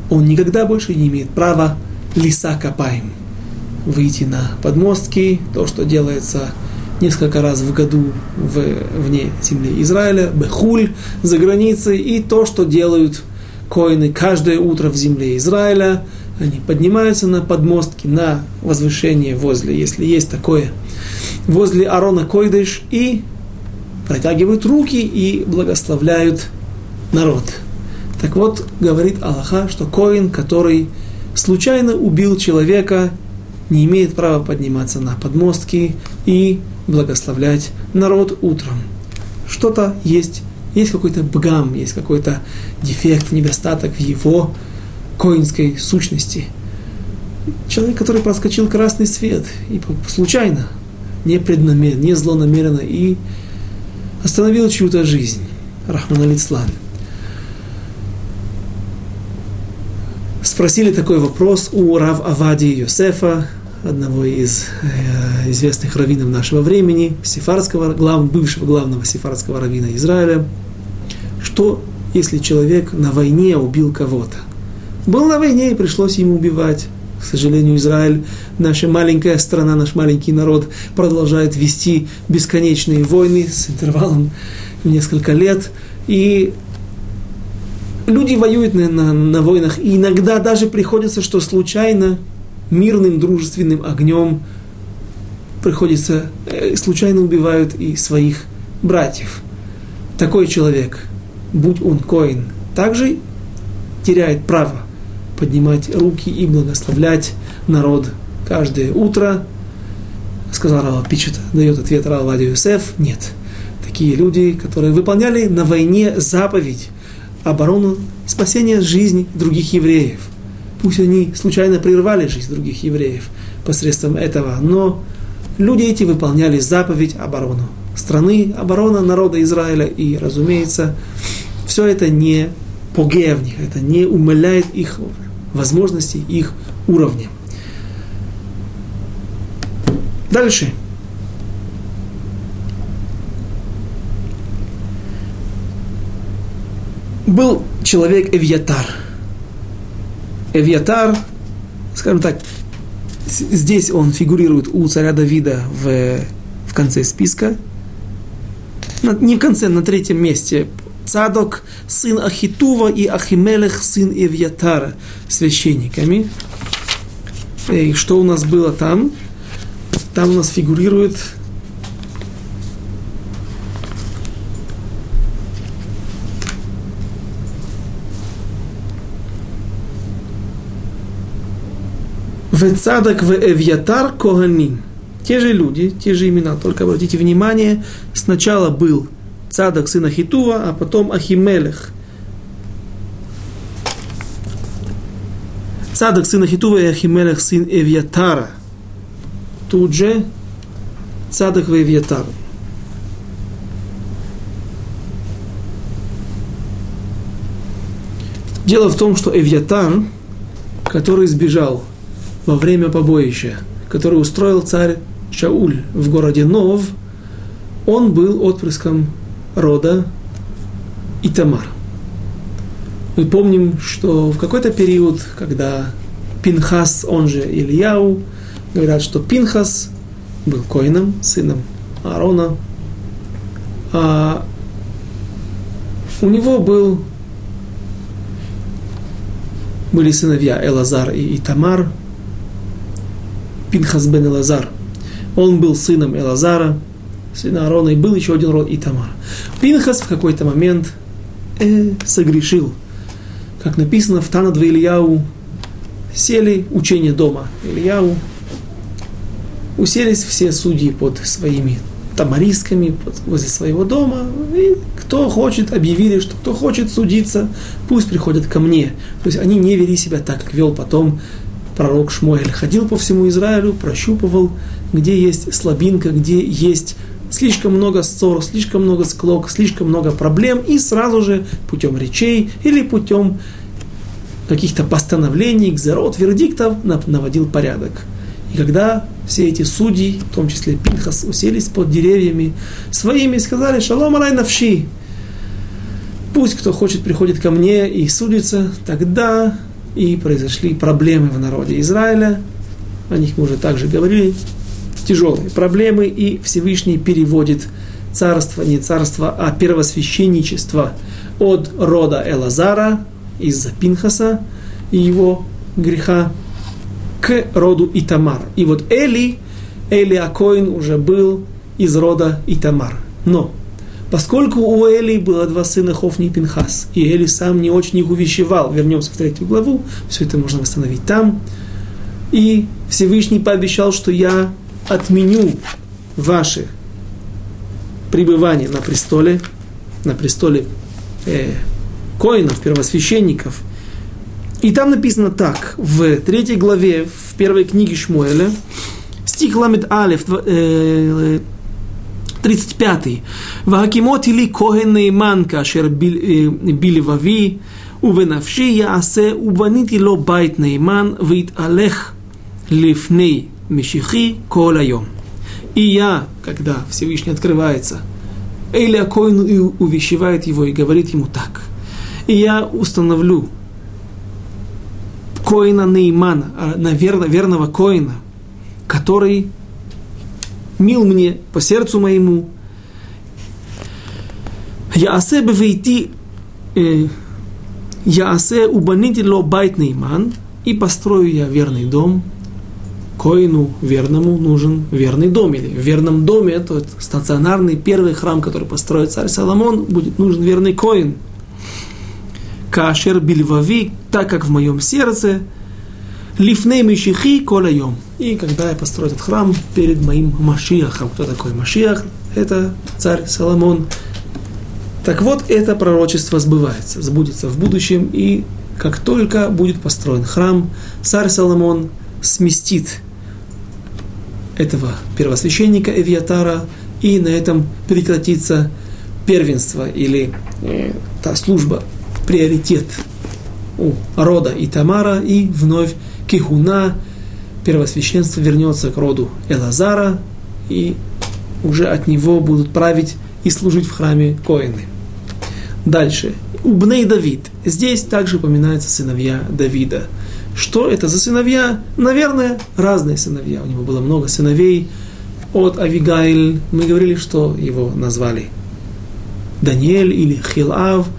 он никогда больше не имеет права лиса копаем выйти на подмостки, то, что делается несколько раз в году в, вне земли Израиля, Бехуль, за границей, и то, что делают коины каждое утро в земле Израиля. Они поднимаются на подмостки, на возвышение возле, если есть такое, возле Арона Койдыш и протягивают руки и благословляют народ. Так вот, говорит Аллаха, что коин, который случайно убил человека, не имеет права подниматься на подмостки и благословлять народ утром. Что-то есть, есть какой-то бгам, есть какой-то дефект, недостаток в его коинской сущности. Человек, который проскочил красный свет, и случайно, не преднамеренно, не злонамеренно, и остановил чью-то жизнь. Рахман Алицлан. Спросили такой вопрос у Рав Авади Йосефа, одного из э, известных раввинов нашего времени, сефарского, глав, бывшего главного сефарского раввина Израиля, что если человек на войне убил кого-то? Был на войне и пришлось ему убивать. К сожалению, Израиль, наша маленькая страна, наш маленький народ продолжает вести бесконечные войны с интервалом в несколько лет. И люди воюют на, на, на войнах, и иногда даже приходится, что случайно мирным дружественным огнем приходится, э, случайно убивают и своих братьев. Такой человек будь он коин, также теряет право поднимать руки и благословлять народ каждое утро. Сказал Рава Пичет, дает ответ Рава Юсеф, нет. Такие люди, которые выполняли на войне заповедь, оборону спасения жизни других евреев. Пусть они случайно прервали жизнь других евреев посредством этого, но люди эти выполняли заповедь оборону страны, оборона народа Израиля. И, разумеется, все это не погея в них, это не умаляет их возможностей, их уровня. Дальше. Был человек Эвьятар. Эвьятар, скажем так, здесь он фигурирует у царя Давида в, в конце списка, не в конце, на третьем месте. Цадок, сын Ахитува и Ахимелех, сын Евьятара, священниками. И что у нас было там? Там у нас фигурирует Вецадок в Эвьятар Коганим те же люди, те же имена, только обратите внимание, сначала был Цадок сын Ахитува, а потом Ахимелех. Цадок сын Ахитува и Ахимелех сын Эвьятара. Тут же Цадок в Эвьятар. Дело в том, что Эвьятар, который сбежал во время побоища, который устроил царь Шауль в городе Нов, он был отпрыском рода Итамар. Мы помним, что в какой-то период, когда Пинхас, он же Ильяу, говорят, что Пинхас был коином, сыном Аарона, а у него был, были сыновья Элазар и Итамар, Пинхас бен Элазар – он был сыном Элазара, сына Аарона, и был еще один род Итамара. Пинхас в какой-то момент э, согрешил. Как написано в Танадва Ильяу, сели учение дома Ильяу, уселись все судьи под своими тамаристками под, возле своего дома, и кто хочет, объявили, что кто хочет судиться, пусть приходят ко мне. То есть они не вели себя так, как вел потом пророк Шмуэль. Ходил по всему Израилю, прощупывал где есть слабинка, где есть слишком много ссор, слишком много склок, слишком много проблем, и сразу же путем речей или путем каких-то постановлений, гзерот, вердиктов наводил порядок. И когда все эти судьи, в том числе Пинхас, уселись под деревьями своими и сказали «Шалом алай навши», пусть кто хочет приходит ко мне и судится, тогда и произошли проблемы в народе Израиля, о них мы уже также говорили, тяжелые проблемы, и Всевышний переводит царство, не царство, а первосвященничество от рода Элазара из-за Пинхаса и его греха к роду Итамар. И вот Эли, Эли Акоин уже был из рода Итамар. Но Поскольку у Эли было два сына Хофни и Пинхас, и Эли сам не очень их увещевал, вернемся в третью главу, все это можно восстановить там, и Всевышний пообещал, что я отменю ваше пребывание на престоле, на престоле э, коинов, первосвященников. И там написано так, в третьей главе, в первой книге Шмуэля, стих Ламед Алев, э, 35. והקימות לי כהן נאמן כאשר בלבבי ובנפשי יעשה ובניתי לו בית נאמן ויתהלך לפני Мешихи Колайом. И я, когда Всевышний открывается, Эйля Коину и увещевает его и говорит ему так. И я установлю Коина Неймана, а, наверно, верного Коина, который мил мне по сердцу моему. Я асе бевейти, я асе убаните ло байт нейман, и построю я верный дом, Коину верному нужен верный дом. Или в верном доме, это стационарный первый храм, который построит царь Соломон, будет нужен верный коин. кашер бильвави, так как в моем сердце, лифней мишихи колайом. И когда я построю этот храм перед моим Машиахом. Кто такой Машиах? Это царь Соломон. Так вот, это пророчество сбывается, сбудется в будущем, и как только будет построен храм, царь Соломон сместит этого первосвященника Эвиатара, и на этом прекратится первенство или та служба, приоритет у рода Итамара, и вновь Кихуна, первосвященство вернется к роду Элазара, и уже от него будут править и служить в храме Коины. Дальше. Убней Давид. Здесь также упоминаются сыновья Давида. Что это за сыновья? Наверное, разные сыновья. У него было много сыновей. От Авигайль мы говорили, что его назвали Даниэль или Хилав –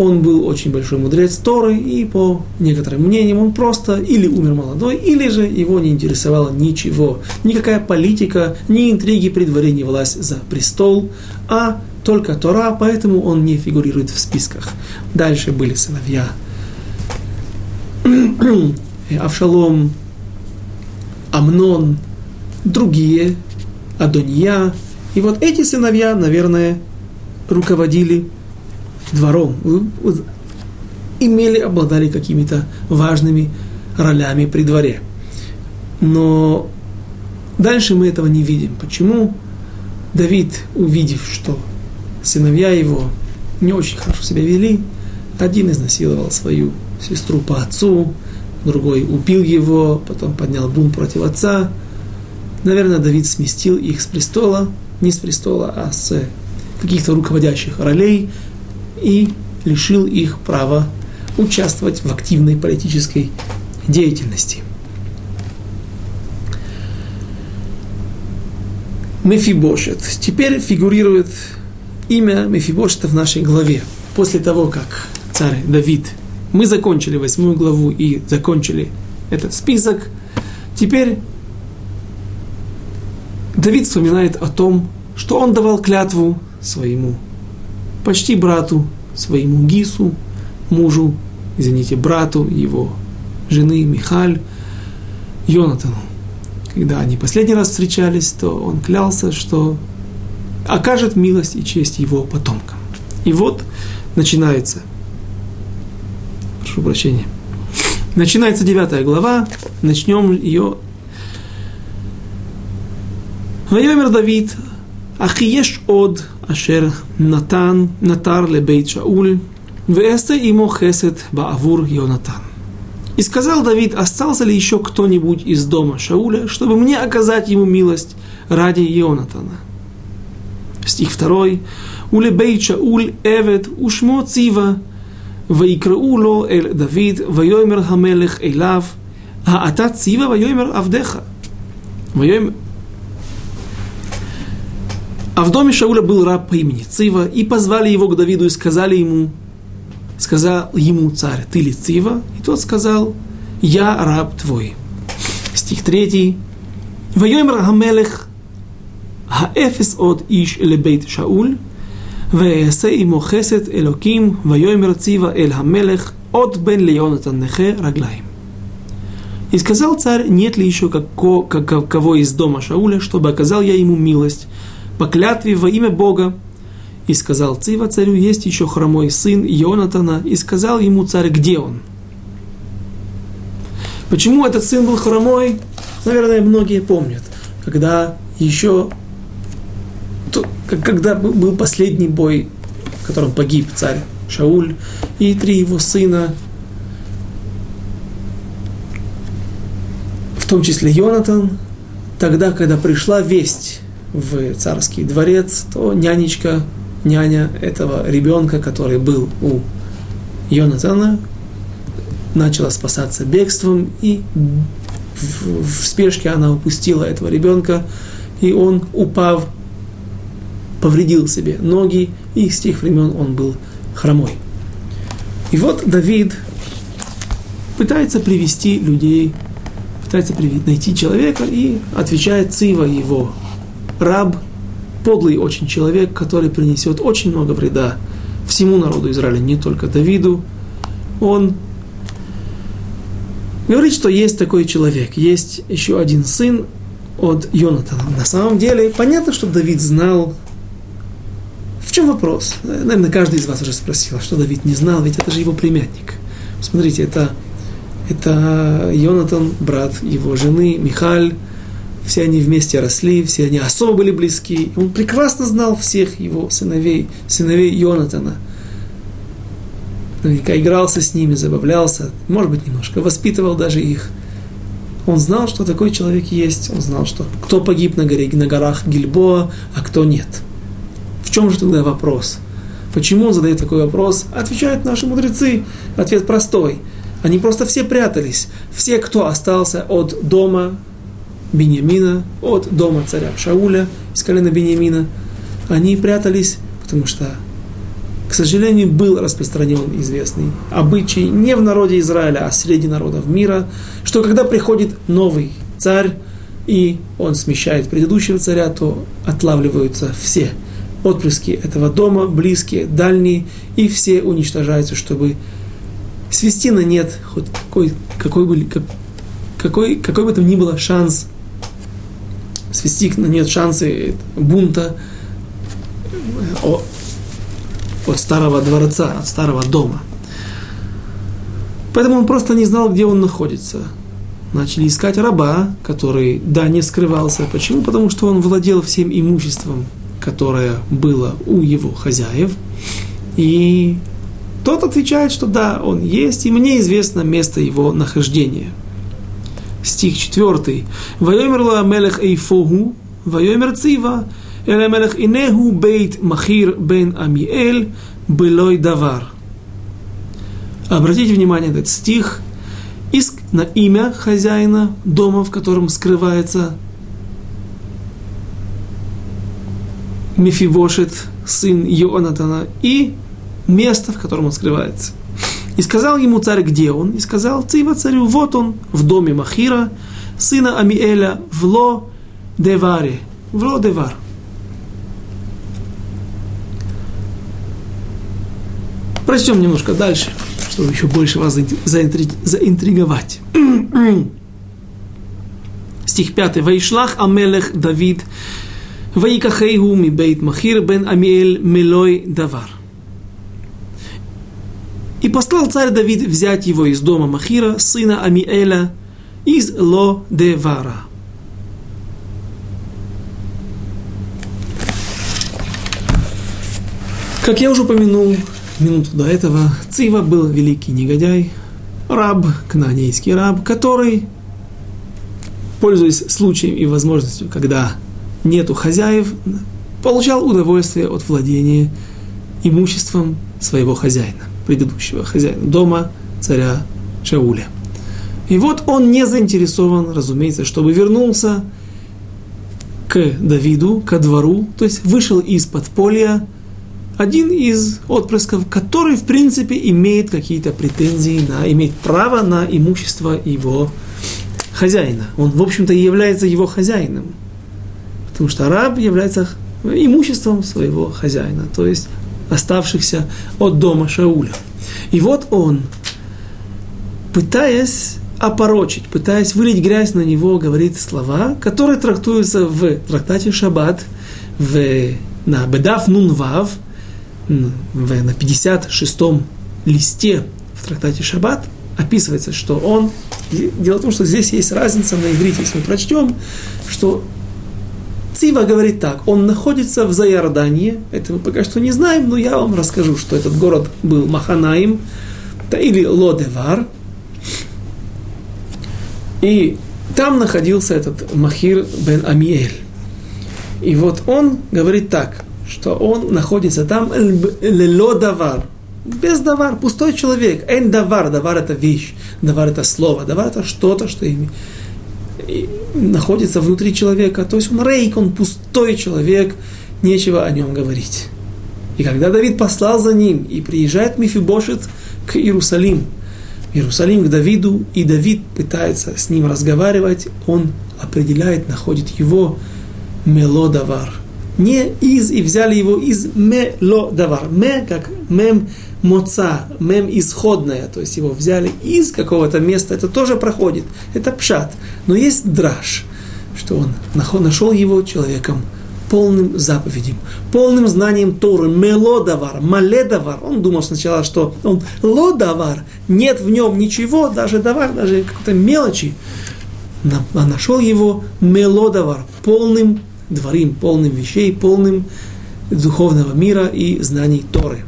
он был очень большой мудрец Торы, и по некоторым мнениям он просто или умер молодой, или же его не интересовало ничего. Никакая политика, ни интриги при дворе не власть за престол, а только Тора, поэтому он не фигурирует в списках. Дальше были сыновья Авшалом, Амнон, другие, Адония. И вот эти сыновья, наверное, руководили двором, имели, обладали какими-то важными ролями при дворе. Но дальше мы этого не видим. Почему? Давид, увидев, что сыновья его не очень хорошо себя вели, один изнасиловал свою сестру по отцу, другой убил его, потом поднял бунт против отца. Наверное, Давид сместил их с престола, не с престола, а с каких-то руководящих ролей, и лишил их права участвовать в активной политической деятельности. Мефибошет. Теперь фигурирует имя Мефибошета в нашей главе. После того, как царь Давид, мы закончили восьмую главу и закончили этот список, теперь Давид вспоминает о том, что он давал клятву своему почти брату, своему Гису, мужу, извините, брату его жены Михаль, Йонатану. Когда они последний раз встречались, то он клялся, что окажет милость и честь его потомкам. И вот начинается, прошу прощения, начинается девятая глава, начнем ее. Вайомер Давид, Ахиеш од אשר נתן, נתר לבית שאול, ואעשה עמו חסד בעבור יונתן. И сказал Давид, остался ли еще кто-нибудь из дома Шауля, чтобы мне оказать ему милость ради Йонатана. Стих 2. ולבית שאול עבד ושמו ציווה, ויקראו לו אל דוד, ויאמר המלך אליו, האתה ציווה ויאמר עבדיך. А в доме Шауля был раб по имени Цива, и позвали его к Давиду и сказали ему, сказал ему царь, ты ли Цива? И тот сказал, я раб твой. Стих 3. Вайомер Хамелех хаэфис от Иш Лебейт Шауль, Веэсе имо хесет Элоким, Вайомер Цива Эль Хамелех, от Бен Леонатан Нехе Раглаим. И сказал царь, нет ли еще како, какого из дома Шауля, чтобы оказал я ему милость, по клятве во имя Бога. И сказал Цива царю, есть еще хромой сын Йонатана, и сказал ему царь, где он. Почему этот сын был хромой? Наверное, многие помнят, когда еще, когда был последний бой, в котором погиб царь Шауль, и три его сына, в том числе Йонатан, тогда, когда пришла весть в царский дворец, то нянечка, няня этого ребенка, который был у Йонатана, начала спасаться бегством, и в, в спешке она упустила этого ребенка, и он, упав, повредил себе ноги, и с тех времен он был хромой. И вот Давид пытается привести людей, пытается найти человека и отвечает Цива его раб, подлый очень человек, который принесет очень много вреда всему народу Израиля, не только Давиду. он говорит, что есть такой человек, есть еще один сын от Йонатана. На самом деле, понятно, что Давид знал, в чем вопрос. Наверное, каждый из вас уже спросил, что Давид не знал, ведь это же его племянник. Смотрите, это, это Йонатан, брат его жены, Михаль, все они вместе росли, все они особо были близки. Он прекрасно знал всех его сыновей, сыновей Йонатана. Наверняка игрался с ними, забавлялся, может быть, немножко воспитывал даже их. Он знал, что такой человек есть, он знал, что кто погиб на, горе, на горах Гильбоа, а кто нет. В чем же тогда вопрос? Почему он задает такой вопрос? Отвечают наши мудрецы. Ответ простой. Они просто все прятались. Все, кто остался от дома Беньямина, от дома царя Шауля из колена Беньямина, они прятались, потому что, к сожалению, был распространен известный обычай не в народе Израиля, а среди народов мира, что когда приходит новый царь, и он смещает предыдущего царя, то отлавливаются все отпрыски этого дома, близкие, дальние, и все уничтожаются, чтобы свести на нет хоть какой, какой, бы, какой, какой бы там ни было шанс свести на нет шансы бунта от старого дворца, от старого дома. Поэтому он просто не знал, где он находится. Начали искать раба, который, да, не скрывался. Почему? Потому что он владел всем имуществом, которое было у его хозяев. И тот отвечает, что да, он есть, и мне известно место его нахождения – стих 4. «Вайомерла мелех эйфогу, вайомер цива, эле мелех инегу бейт махир бен амиэль, былой давар». Обратите внимание этот стих. Иск на имя хозяина дома, в котором скрывается Мефивошет, сын Йонатана, и место, в котором он скрывается. И сказал ему царь, где он? И сказал Цива царю, вот он, в доме Махира, сына Амиэля, в Ло Деваре. В Ло Девар. Прочтем немножко дальше, чтобы еще больше вас заинтриговать. Стих 5. Вайшлах Амелех Давид, Ваикахейгу ми бейт Махир бен Амиэль Мелой Давар. И послал царь Давид взять его из дома Махира, сына Амиэля, из Ло-де-Вара. Как я уже упомянул минуту до этого, Цива был великий негодяй, раб, кнанейский раб, который, пользуясь случаем и возможностью, когда нету хозяев, получал удовольствие от владения имуществом своего хозяина предыдущего хозяина дома, царя Шауля. И вот он не заинтересован, разумеется, чтобы вернулся к Давиду, ко двору, то есть вышел из подполья один из отпрысков, который, в принципе, имеет какие-то претензии, на, имеет право на имущество его хозяина. Он, в общем-то, является его хозяином. Потому что раб является имуществом своего хозяина. То есть оставшихся от дома Шауля. И вот он, пытаясь опорочить, пытаясь вылить грязь на него, говорит слова, которые трактуются в трактате Шаббат, в, на Бедав Нунвав, в, на 56-м листе в трактате Шаббат, описывается, что он... Дело в том, что здесь есть разница на иврите, если мы прочтем, что Цива говорит так, он находится в Заярдании, это мы пока что не знаем, но я вам расскажу, что этот город был Маханаим, или Лодевар, и там находился этот Махир бен Амиэль. И вот он говорит так, что он находится там лелодавар, без давар, пустой человек. Эн давар, давар это вещь, давар это слово, давар это что-то, что имеет находится внутри человека. То есть он рейк, он пустой человек, нечего о нем говорить. И когда Давид послал за ним, и приезжает Мифибошет к Иерусалиму, Иерусалим к Давиду, и Давид пытается с ним разговаривать, он определяет, находит его мелодавар, не из, и взяли его из мело давар. Ме, как мем моца, мем исходная, то есть его взяли из какого-то места, это тоже проходит, это пшат. Но есть драж, что он нашел его человеком полным заповедям, полным знанием Торы, мелодавар, маледавар. Он думал сначала, что он лодавар, нет в нем ничего, даже давар, даже какой-то мелочи. А нашел его мелодавар, полным дворим, полным вещей, полным духовного мира и знаний Торы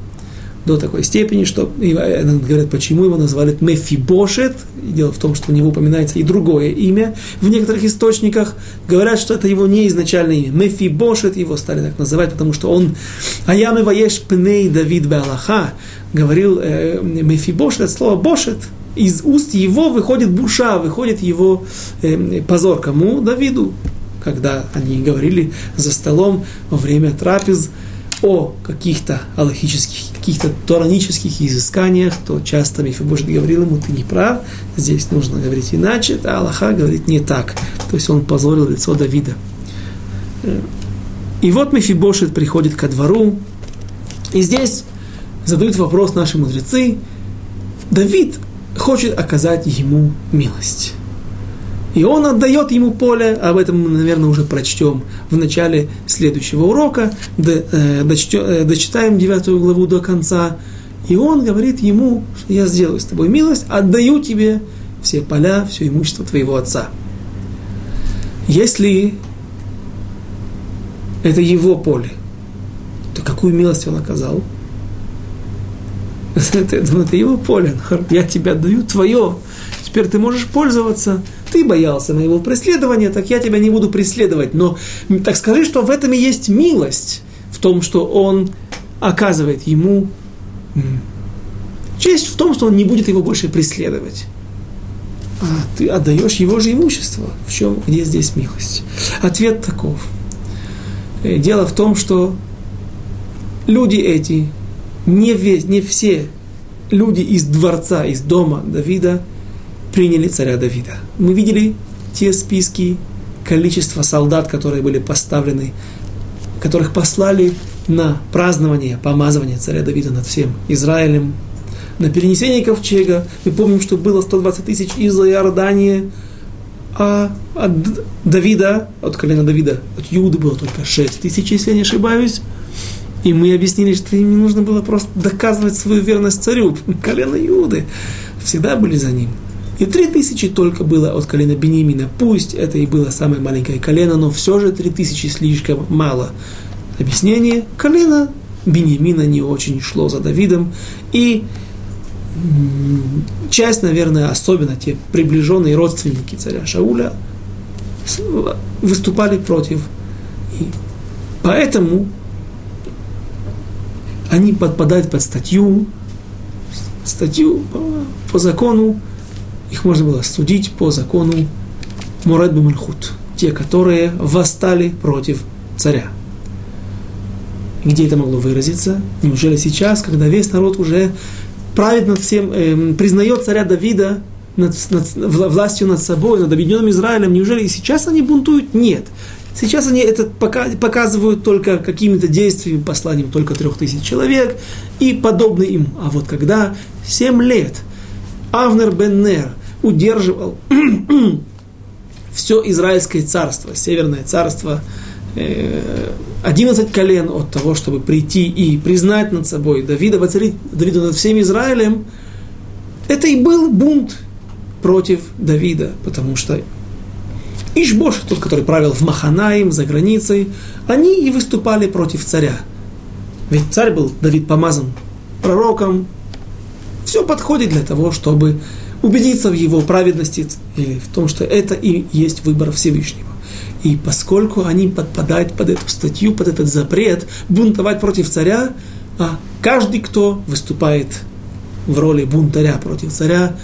до такой степени, что говорят, почему его назвали Мефибошет. Дело в том, что у него упоминается и другое имя в некоторых источниках. Говорят, что это его не изначальное имя. Мефибошет его стали так называть, потому что он Аямы Ваеш Пней Давид Беалаха говорил э, Мефибошет, слово Бошет, из уст его выходит буша, выходит его э, позор. Кому? Давиду. Когда они говорили за столом во время трапез, о каких-то аллахических, каких-то торанических изысканиях, то часто Мефибошет говорил ему, ты не прав, здесь нужно говорить иначе, а Аллаха говорит не так. То есть он позорил лицо Давида. И вот Мефибошет приходит ко двору, и здесь задают вопрос наши мудрецы, Давид хочет оказать ему милость. И он отдает ему поле, об этом мы, наверное, уже прочтем в начале следующего урока, э, э, дочитаем девятую главу до конца. И он говорит ему, что я сделаю с тобой милость, отдаю тебе все поля, все имущество твоего отца. Если это его поле, то какую милость он оказал? Это, это его поле. Я тебе отдаю твое. Теперь ты можешь пользоваться ты боялся моего преследования, так я тебя не буду преследовать. Но так скажи, что в этом и есть милость, в том, что он оказывает ему честь в том, что он не будет его больше преследовать. А ты отдаешь его же имущество. В чем, где здесь милость? Ответ таков. Э, дело в том, что люди эти, не, весь, не все люди из дворца, из дома Давида, приняли царя Давида. Мы видели те списки количества солдат, которые были поставлены, которых послали на празднование, помазывание царя Давида над всем Израилем, на перенесение ковчега. Мы помним, что было 120 тысяч из Иордании, а от Давида, от колена Давида, от Юды было только 6 тысяч, если я не ошибаюсь. И мы объяснили, что им не нужно было просто доказывать свою верность царю. Колено Юды всегда были за ним. И три тысячи только было от колена Бенемина. Пусть это и было самое маленькое колено, но все же три тысячи слишком мало. Объяснение. Колено Бенемина не очень шло за Давидом. И часть, наверное, особенно те приближенные родственники царя Шауля, выступали против. И поэтому они подпадают под статью, статью по, по закону их можно было судить по закону Мурад Бумальхут, те, которые восстали против царя. Где это могло выразиться? Неужели сейчас, когда весь народ уже правит над всем, э, признает царя Давида над, над, властью над собой, над объединенным Израилем, неужели и сейчас они бунтуют? Нет. Сейчас они это показывают только какими-то действиями, посланием только трех тысяч человек и подобные им. А вот когда семь лет Авнер бен Нер удерживал все Израильское царство, Северное царство, 11 колен от того, чтобы прийти и признать над собой Давида, воцарить Давида над всем Израилем, это и был бунт против Давида, потому что Ишбош, тот, который правил в Маханаим, за границей, они и выступали против царя. Ведь царь был, Давид помазан пророком, все подходит для того, чтобы убедиться в его праведности или в том, что это и есть выбор Всевышнего. И поскольку они подпадают под эту статью, под этот запрет бунтовать против царя, а каждый, кто выступает в роли бунтаря против царя,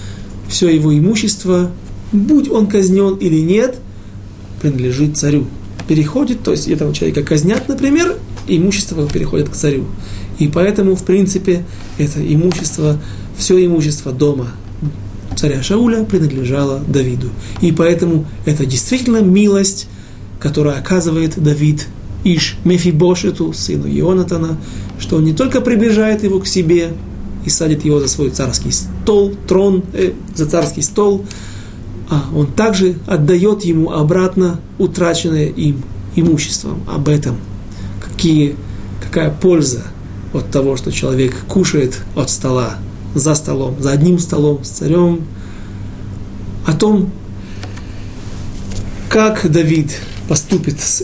все его имущество, будь он казнен или нет, принадлежит царю. Переходит, то есть этого человека казнят, например, имущество переходит к царю. И поэтому, в принципе, это имущество, все имущество дома царя Шауля принадлежала Давиду. И поэтому это действительно милость, которую оказывает Давид Иш Мефибошету, сыну Ионатана, что он не только приближает его к себе и садит его за свой царский стол, трон, э, за царский стол, а он также отдает ему обратно утраченное им имуществом. Об этом, какие, какая польза от того, что человек кушает от стола, за столом, за одним столом с царем, о том, как Давид поступит с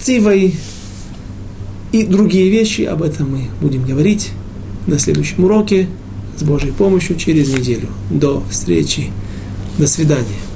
Цивой и другие вещи, об этом мы будем говорить на следующем уроке с Божьей помощью через неделю. До встречи. До свидания.